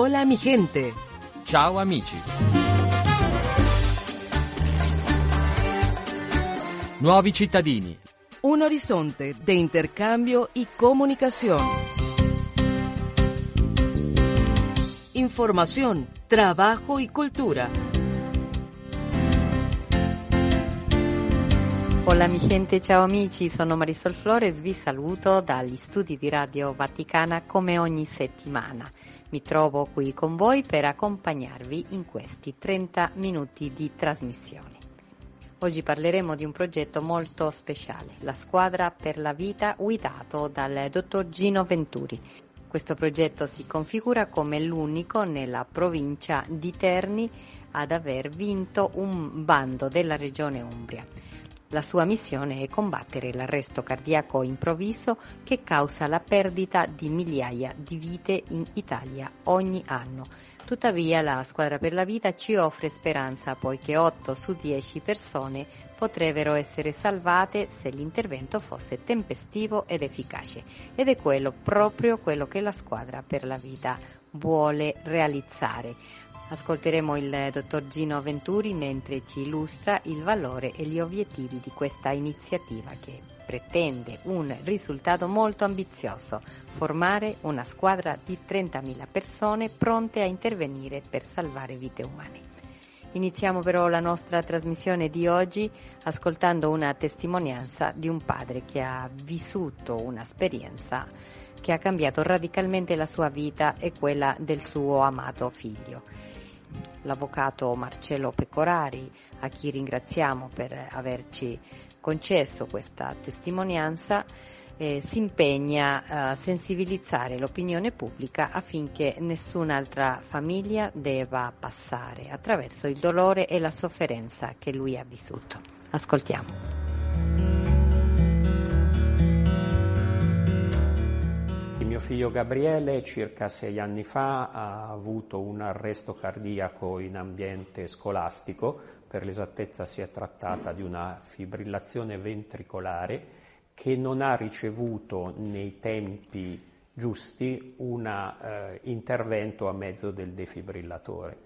Hola mi gente. Ciao amici. Nuovi cittadini. Un horizonte de intercambio y comunicación. Información, trabajo y cultura. Hola mi gente, ciao amici, sono Marisol Flores, vi saluto dagli studi di Radio Vaticana come ogni settimana. Mi trovo qui con voi per accompagnarvi in questi 30 minuti di trasmissione. Oggi parleremo di un progetto molto speciale, la Squadra per la Vita guidato dal dottor Gino Venturi. Questo progetto si configura come l'unico nella provincia di Terni ad aver vinto un bando della regione Umbria. La sua missione è combattere l'arresto cardiaco improvviso che causa la perdita di migliaia di vite in Italia ogni anno. Tuttavia la Squadra per la Vita ci offre speranza poiché 8 su 10 persone potrebbero essere salvate se l'intervento fosse tempestivo ed efficace ed è quello proprio quello che la Squadra per la Vita vuole realizzare. Ascolteremo il dottor Gino Venturi mentre ci illustra il valore e gli obiettivi di questa iniziativa che pretende un risultato molto ambizioso, formare una squadra di 30.000 persone pronte a intervenire per salvare vite umane. Iniziamo però la nostra trasmissione di oggi ascoltando una testimonianza di un padre che ha vissuto un'esperienza che ha cambiato radicalmente la sua vita e quella del suo amato figlio l'avvocato Marcello Pecorari, a chi ringraziamo per averci concesso questa testimonianza, eh, si impegna a sensibilizzare l'opinione pubblica affinché nessun'altra famiglia debba passare attraverso il dolore e la sofferenza che lui ha vissuto. Ascoltiamo. Mio figlio Gabriele circa sei anni fa ha avuto un arresto cardiaco in ambiente scolastico, per l'esattezza si è trattata di una fibrillazione ventricolare che non ha ricevuto nei tempi giusti un eh, intervento a mezzo del defibrillatore.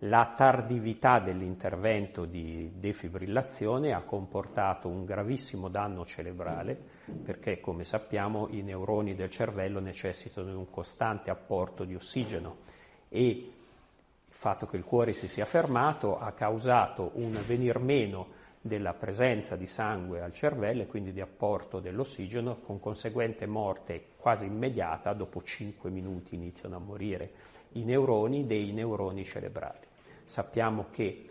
La tardività dell'intervento di defibrillazione ha comportato un gravissimo danno cerebrale perché, come sappiamo, i neuroni del cervello necessitano di un costante apporto di ossigeno e il fatto che il cuore si sia fermato ha causato un venir meno della presenza di sangue al cervello e quindi di apporto dell'ossigeno con conseguente morte quasi immediata, dopo 5 minuti iniziano a morire i neuroni dei neuroni cerebrali. Sappiamo che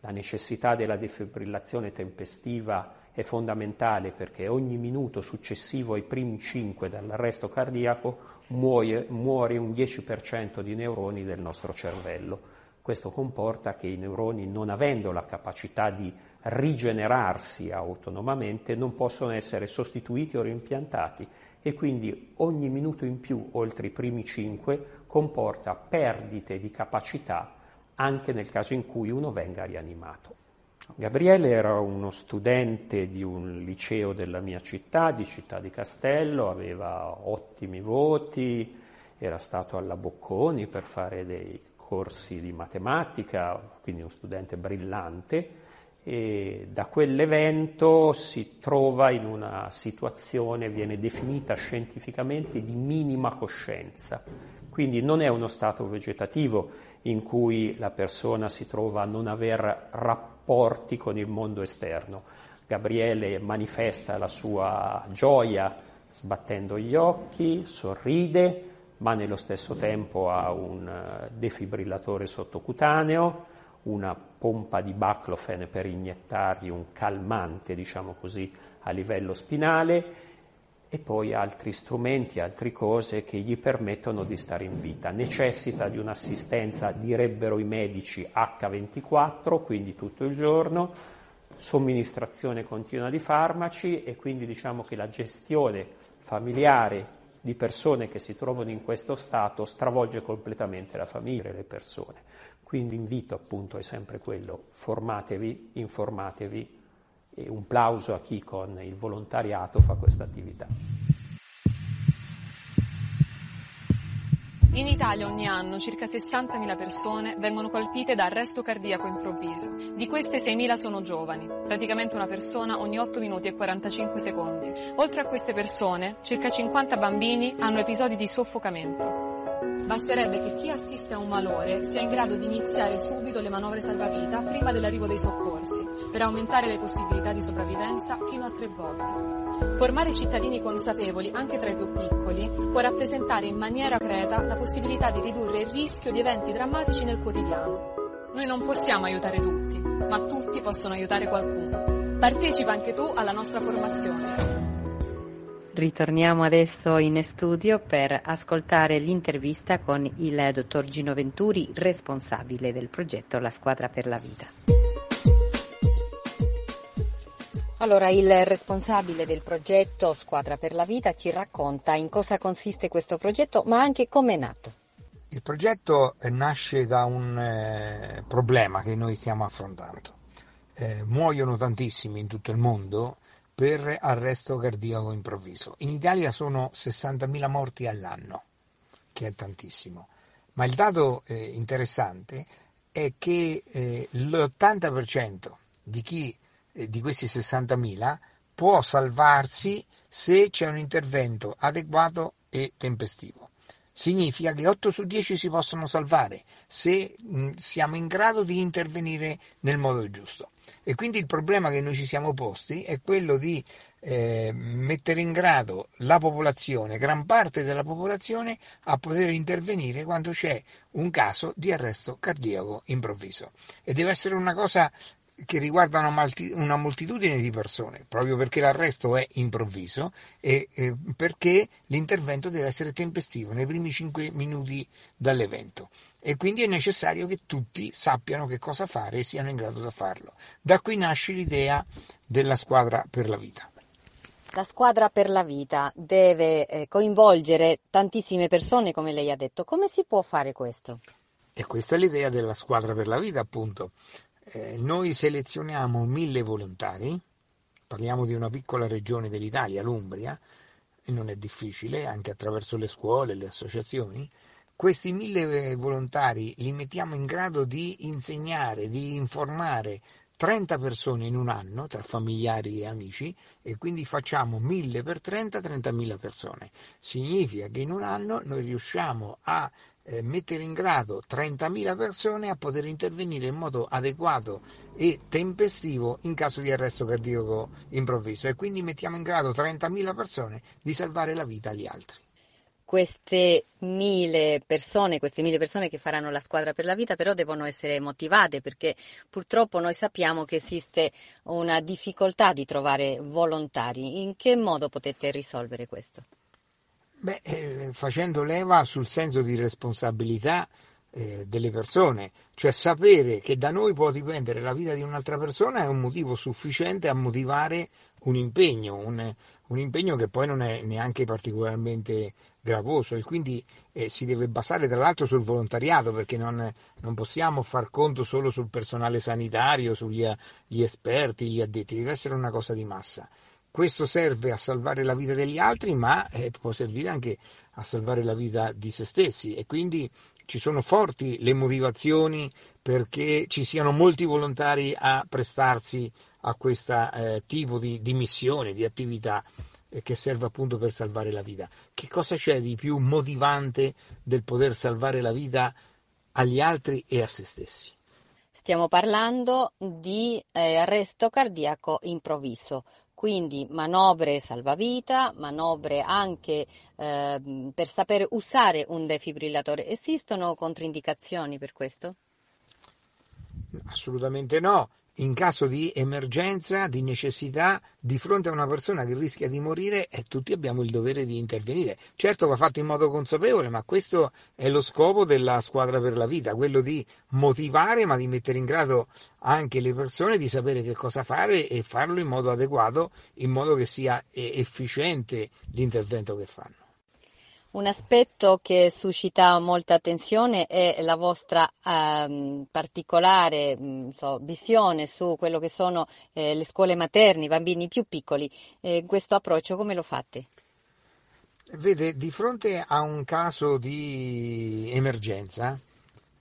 la necessità della defibrillazione tempestiva è fondamentale perché ogni minuto successivo ai primi 5 dall'arresto cardiaco muore, muore un 10% di neuroni del nostro cervello. Questo comporta che i neuroni, non avendo la capacità di rigenerarsi autonomamente, non possono essere sostituiti o rimpiantati e quindi ogni minuto in più, oltre i primi 5, comporta perdite di capacità anche nel caso in cui uno venga rianimato. Gabriele era uno studente di un liceo della mia città, di Città di Castello, aveva ottimi voti, era stato alla Bocconi per fare dei corsi di matematica, quindi uno studente brillante, e da quell'evento si trova in una situazione, viene definita scientificamente, di minima coscienza. Quindi non è uno stato vegetativo in cui la persona si trova a non aver rapporti con il mondo esterno. Gabriele manifesta la sua gioia sbattendo gli occhi, sorride, ma nello stesso tempo ha un eh, defibrillatore sottocutaneo, una pompa di baclofen per iniettargli un calmante, diciamo così, a livello spinale e poi altri strumenti, altre cose che gli permettono di stare in vita. Necessita di un'assistenza, direbbero i medici, H24, quindi tutto il giorno, somministrazione continua di farmaci e quindi diciamo che la gestione familiare di persone che si trovano in questo stato stravolge completamente la famiglia e le persone. Quindi l'invito appunto è sempre quello, formatevi, informatevi e un plauso a chi con il volontariato fa questa attività. In Italia ogni anno circa 60.000 persone vengono colpite da arresto cardiaco improvviso. Di queste 6.000 sono giovani, praticamente una persona ogni 8 minuti e 45 secondi. Oltre a queste persone, circa 50 bambini hanno episodi di soffocamento. Basterebbe che chi assiste a un malore sia in grado di iniziare subito le manovre salvavita prima dell'arrivo dei soccorsi, per aumentare le possibilità di sopravvivenza fino a tre volte. Formare cittadini consapevoli, anche tra i più piccoli, può rappresentare in maniera concreta la possibilità di ridurre il rischio di eventi drammatici nel quotidiano. Noi non possiamo aiutare tutti, ma tutti possono aiutare qualcuno. Partecipa anche tu alla nostra formazione. Ritorniamo adesso in studio per ascoltare l'intervista con il dottor Gino Venturi, responsabile del progetto La Squadra per la Vita. Allora, il responsabile del progetto Squadra per la Vita ci racconta in cosa consiste questo progetto, ma anche come è nato. Il progetto nasce da un eh, problema che noi stiamo affrontando. Eh, muoiono tantissimi in tutto il mondo per arresto cardiaco improvviso. In Italia sono 60.000 morti all'anno, che è tantissimo. Ma il dato eh, interessante è che eh, l'80% di, chi, eh, di questi 60.000 può salvarsi se c'è un intervento adeguato e tempestivo. Significa che 8 su 10 si possono salvare se mh, siamo in grado di intervenire nel modo giusto. E quindi il problema che noi ci siamo posti è quello di eh, mettere in grado la popolazione, gran parte della popolazione, a poter intervenire quando c'è un caso di arresto cardiaco improvviso. E deve essere una cosa che riguarda una, moltitudine di persone, proprio perché l'arresto è improvviso e eh, perché l'intervento deve essere tempestivo nei primi 5 minuti dall'evento e quindi è necessario che tutti sappiano che cosa fare e siano in grado di farlo. Da qui nasce l'idea della squadra per la vita. La squadra per la vita deve eh, coinvolgere tantissime persone, come lei ha detto. Come si può fare questo? E questa è l'idea della squadra per la vita, appunto. Eh, noi selezioniamo mille volontari, parliamo di una piccola regione dell'Italia, l'Umbria, e non è difficile, anche attraverso le scuole, le associazioni, questi mille volontari li mettiamo in grado di insegnare, di informare 30 persone in un anno, tra familiari e amici, e quindi facciamo 1000 per 30, 30.000 persone. Significa che in un anno noi riusciamo a eh, mettere in grado 30.000 persone a poter intervenire in modo adeguato e tempestivo in caso di arresto cardiaco improvviso e quindi mettiamo in grado 30.000 persone di salvare la vita agli altri queste mille persone, queste mille persone che faranno la squadra per la vita, però devono essere motivate perché purtroppo noi sappiamo che esiste una difficoltà di trovare volontari. In che modo potete risolvere questo? Beh, eh, facendo leva sul senso di responsabilità eh, delle persone, cioè sapere che da noi può dipendere la vita di un'altra persona è un motivo sufficiente a motivare un impegno, un, un impegno che poi non è neanche particolarmente gravoso e quindi eh, si deve basare tra l'altro sul volontariato perché non, non, possiamo far conto solo sul personale sanitario, sugli gli esperti, gli addetti, deve essere una cosa di massa. Questo serve a salvare la vita degli altri, ma eh, può servire anche a salvare la vita di se stessi e quindi ci sono forti le motivazioni perché ci siano molti volontari a prestarsi a questo eh, tipo di, di missione, di attività che serve appunto per salvare la vita. Che cosa c'è di più motivante del poter salvare la vita agli altri e a se stessi? Stiamo parlando di eh, arresto cardiaco improvviso, quindi manovre salvavita, manovre anche eh, per sapere usare un defibrillatore. Esistono controindicazioni per questo? Assolutamente no in caso di emergenza, di necessità, di fronte a una persona che rischia di morire, eh, tutti abbiamo il dovere di intervenire. Certo va fatto in modo consapevole, ma questo è lo scopo della squadra per la vita, quello di motivare, ma di mettere in grado anche le persone di sapere che cosa fare e farlo in modo adeguato, in modo che sia eh, efficiente l'intervento che fanno. Un aspetto che suscita molta attenzione è la vostra ehm, particolare mh, mm, so, visione su quello che sono eh, le scuole materne, i bambini più piccoli. Eh, questo approccio come lo fate? Vede, di fronte a un caso di emergenza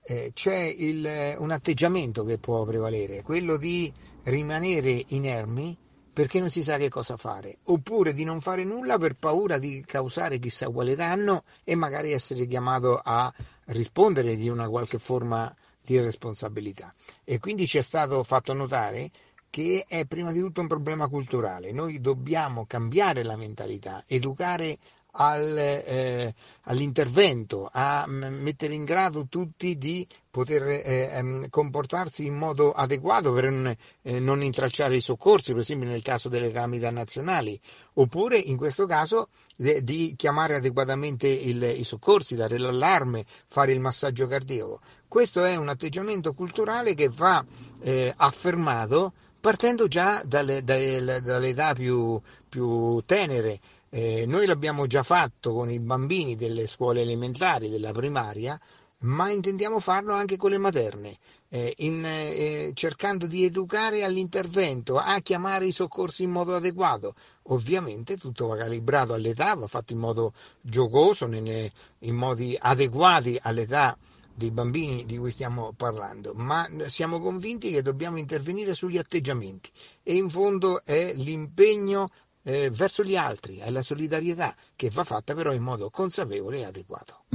eh, c'è il, un atteggiamento che può prevalere, quello di rimanere inermi perché non si sa che cosa fare, oppure di non fare nulla per paura di causare chissà quale danno e magari essere chiamato a rispondere di una qualche forma di responsabilità. E quindi ci è stato fatto notare che è prima di tutto un problema culturale. Noi dobbiamo cambiare la mentalità, educare al, eh, all'intervento, a mettere in grado tutti di poter eh, ehm, comportarsi in modo adeguato per non, eh, non, intralciare i soccorsi, per esempio nel caso delle calamità nazionali, oppure in questo caso de, di chiamare adeguatamente il, i soccorsi, dare l'allarme, fare il massaggio cardiaco. Questo è un atteggiamento culturale che va eh, affermato partendo già dalle, dalle, dalle età più, più tenere. Eh, noi l'abbiamo già fatto con i bambini delle scuole elementari, della primaria, ma intendiamo farlo anche con le materne, eh, in, eh, cercando di educare all'intervento, a chiamare i soccorsi in modo adeguato. Ovviamente tutto va calibrato all'età, va fatto in modo giocoso, in, in modi adeguati all'età dei bambini di cui stiamo parlando, ma siamo convinti che dobbiamo intervenire sugli atteggiamenti e in fondo è l'impegno eh, verso gli altri, è la solidarietà che va fatta però in modo consapevole e adeguato.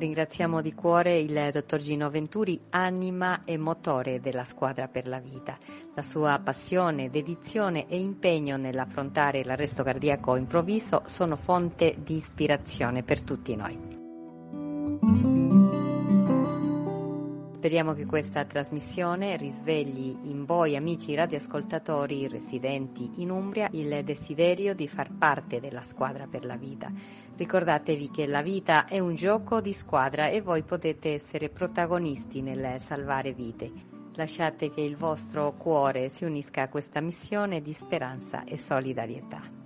Ringraziamo di cuore il dottor Gino Venturi, anima e motore della squadra per la vita. La sua passione, dedizione e impegno nell'affrontare l'arresto cardiaco improvviso sono fonte di ispirazione per tutti noi. Speriamo che questa trasmissione risvegli in voi amici radioascoltatori residenti in Umbria il desiderio di far parte della squadra per la vita. Ricordatevi che la vita è un gioco di squadra e voi potete essere protagonisti nel salvare vite. Lasciate che il vostro cuore si unisca a questa missione di speranza e solidarietà.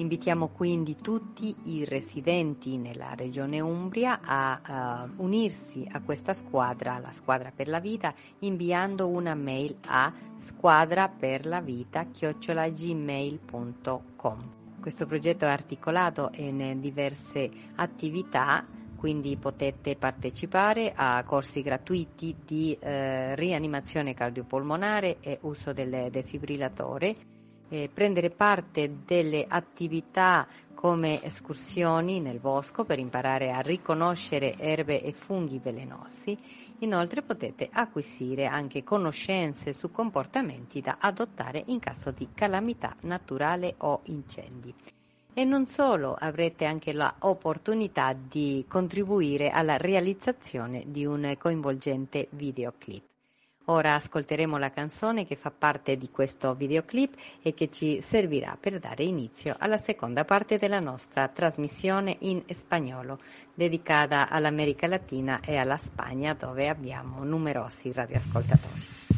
Invitiamo quindi tutti i residenti nella regione Umbria a uh, unirsi a questa squadra, la squadra per la vita, inviando una mail a squadraperlavita@gmail.com. Questo progetto è articolato in diverse attività quindi potete partecipare a corsi gratuiti di eh, rianimazione cardiopolmonare e uso del defibrillatore eh, prendere parte delle attività come escursioni nel bosco per imparare a riconoscere erbe e funghi velenosi. Inoltre potete acquisire anche conoscenze su comportamenti da adottare in caso di calamità naturale o incendi. E non solo, avrete anche l'opportunità di contribuire alla realizzazione di un coinvolgente videoclip. Ora ascolteremo la canzone che fa parte di questo videoclip e che ci servirà per dare inizio alla seconda parte della nostra trasmissione in spagnolo, dedicata all'America Latina e alla Spagna dove abbiamo numerosi radioascoltatori.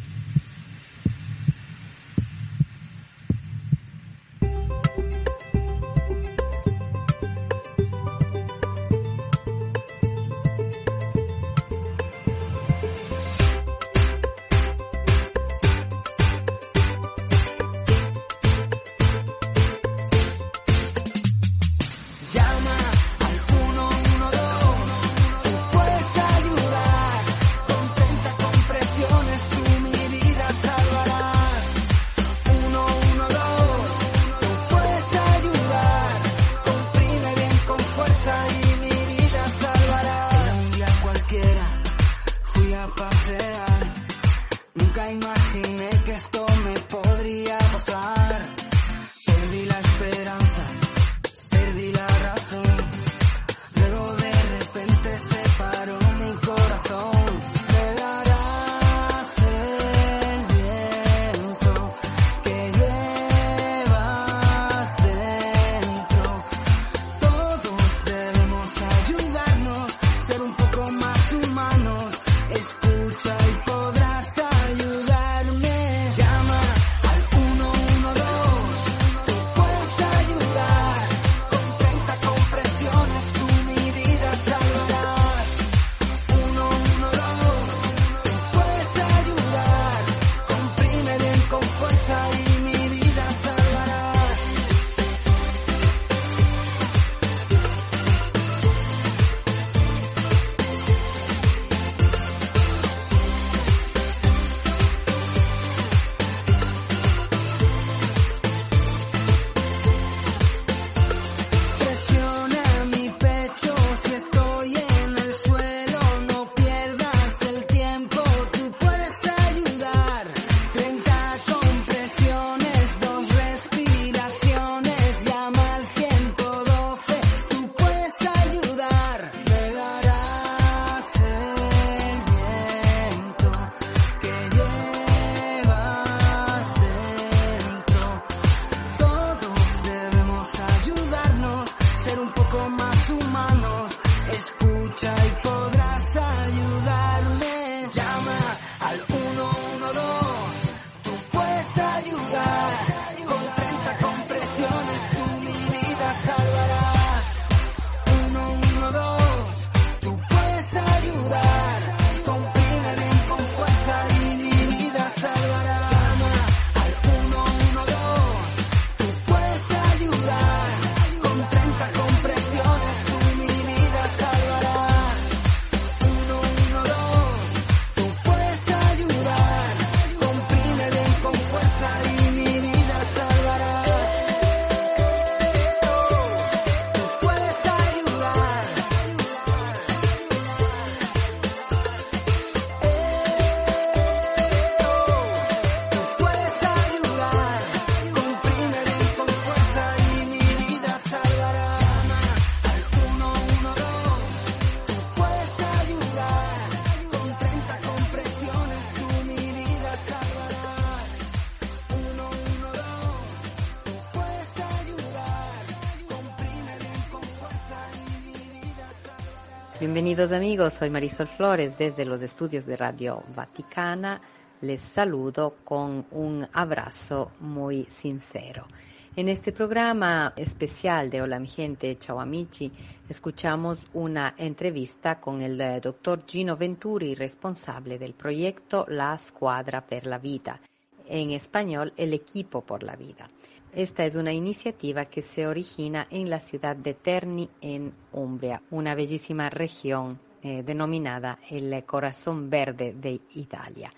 Bienvenidos amigos, soy Marisol Flores desde los estudios de Radio Vaticana. Les saludo con un abrazo muy sincero. En este programa especial de Hola mi gente, ciao amici, escuchamos una entrevista con el eh, doctor Gino Venturi, responsable del proyecto La Squadra per la Vida, en español el equipo por la vida. Esta es una iniciativa que se origina en la ciudad de Terni, en Umbria, una bellísima región eh, denominada el Corazón Verde de Italia.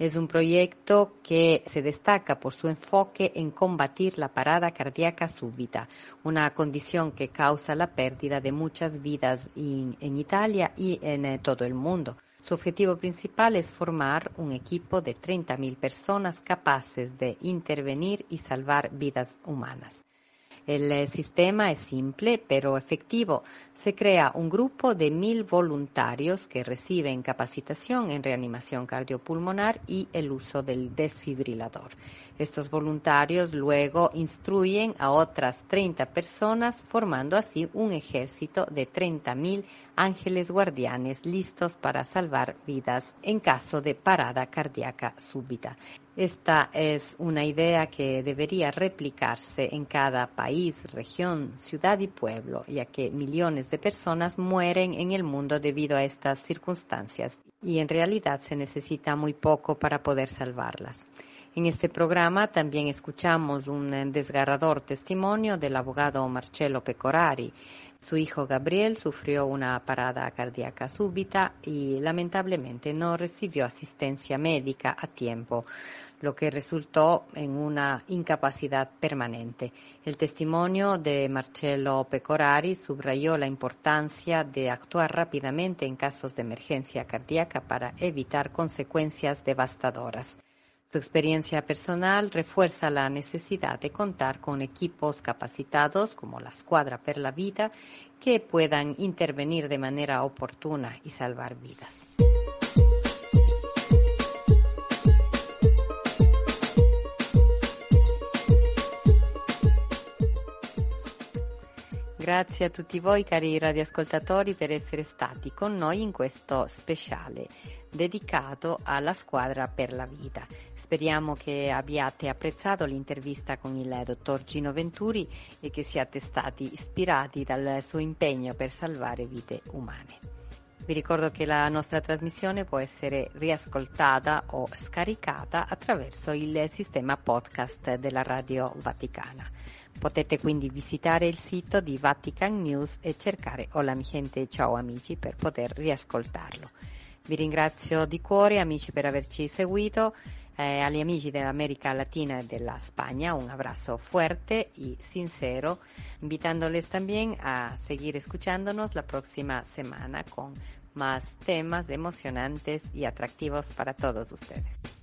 Es un proyecto que se destaca por su enfoque en combatir la parada cardíaca súbita, una condición que causa la pérdida de muchas vidas en, en Italia y en eh, todo el mundo. Su objetivo principal es formar un equipo de 30.000 personas capaces de intervenir y salvar vidas humanas. El eh, sistema es simple pero efectivo. Se crea un grupo de mil voluntarios que reciben capacitación en reanimación cardiopulmonar y el uso del desfibrilador. Estos voluntarios luego instruyen a otras 30 personas formando así un ejército de 30.000 ángeles guardianes listos para salvar vidas en caso de parada cardíaca súbita. Esta es una idea que debería replicarse en cada país, región, ciudad y pueblo, ya que millones de personas mueren en el mundo debido a estas circunstancias y en realidad se necesita muy poco para poder salvarlas. En este programa también escuchamos un desgarrador testimonio del abogado Marcello Pecorari. Su hijo Gabriel sufrió una parada cardíaca súbita y lamentablemente no recibió asistencia médica a tiempo lo que resultó en una incapacidad permanente. El testimonio de Marcello Pecorari subrayó la importancia de actuar rápidamente en casos de emergencia cardíaca para evitar consecuencias devastadoras. Su experiencia personal refuerza la necesidad de contar con equipos capacitados como la Escuadra per la Vida que puedan intervenir de manera oportuna y salvar vidas. Grazie a tutti voi cari radioascoltatori per essere stati con noi in questo speciale dedicato alla squadra per la vita. Speriamo che abbiate apprezzato l'intervista con il dottor Gino Venturi e che siate stati ispirati dal suo impegno per salvare vite umane. Vi ricordo che la nostra trasmissione può essere riascoltata o scaricata attraverso il sistema podcast della Radio Vaticana. Potete quindi visitare il sito di Vatican News e cercare Hola mi gente, ciao amici per poter riascoltarlo. Vi ringrazio di cuore amici per averci seguito. Eh, agli amici dell'America Latina e della Spagna un abrazo fuerte y sincero, invitándoles también a seguir escuchándonos la próxima semana con más temas emocionantes y atractivos para todos ustedes.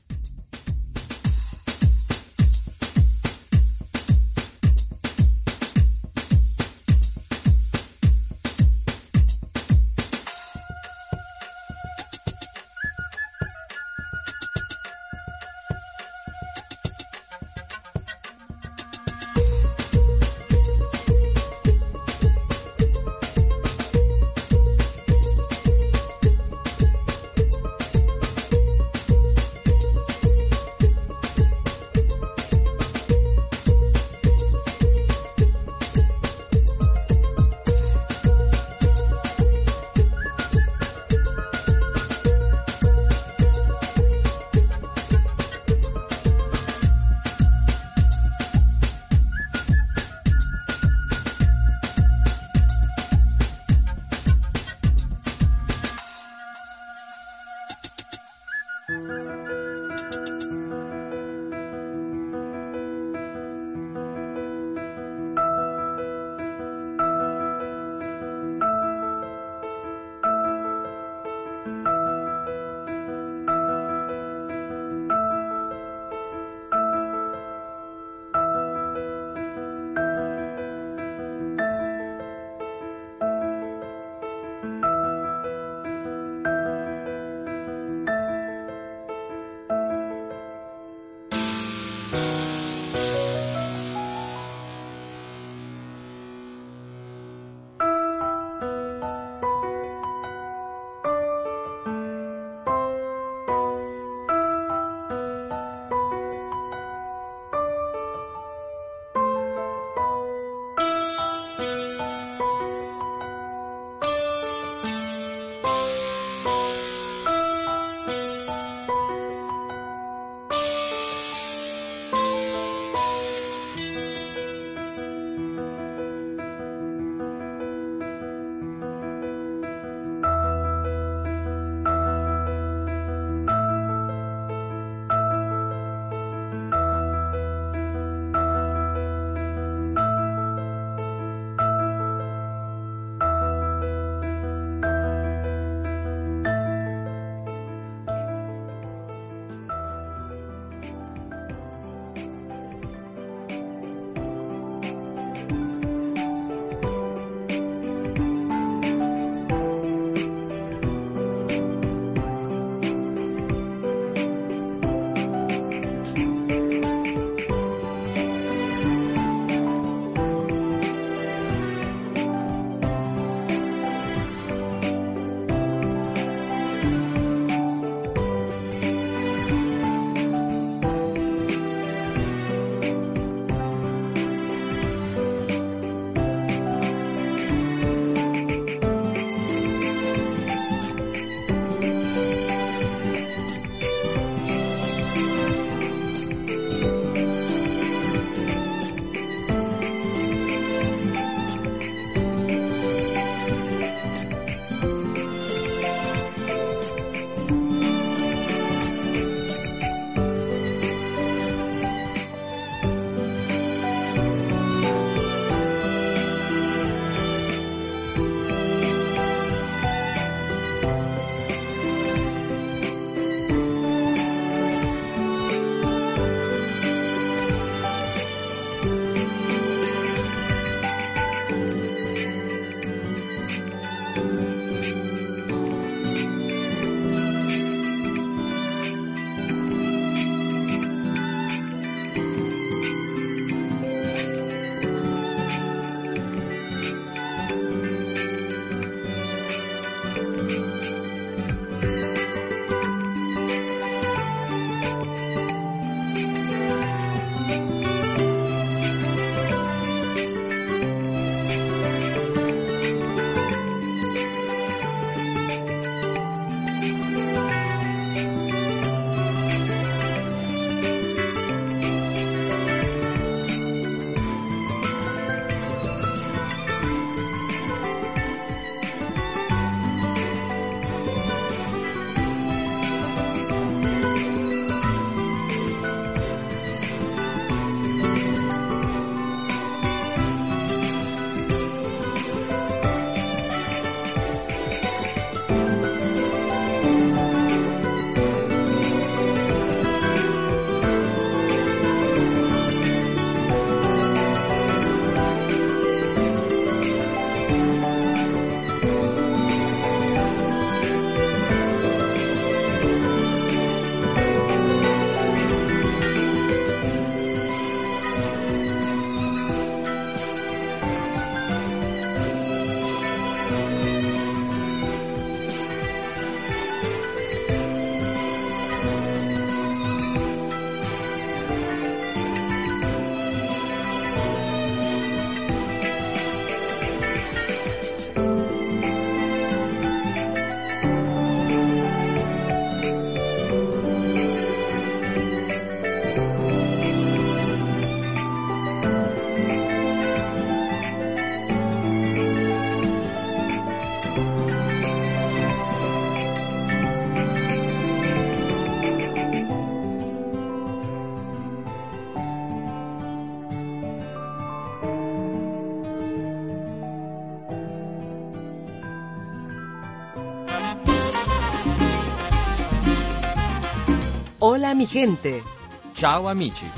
Mi gente. Ciao amici.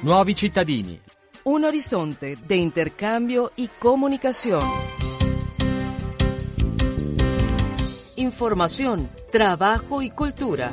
Nuovi cittadini. Un horizonte de intercambio y comunicación. Información, trabajo y cultura.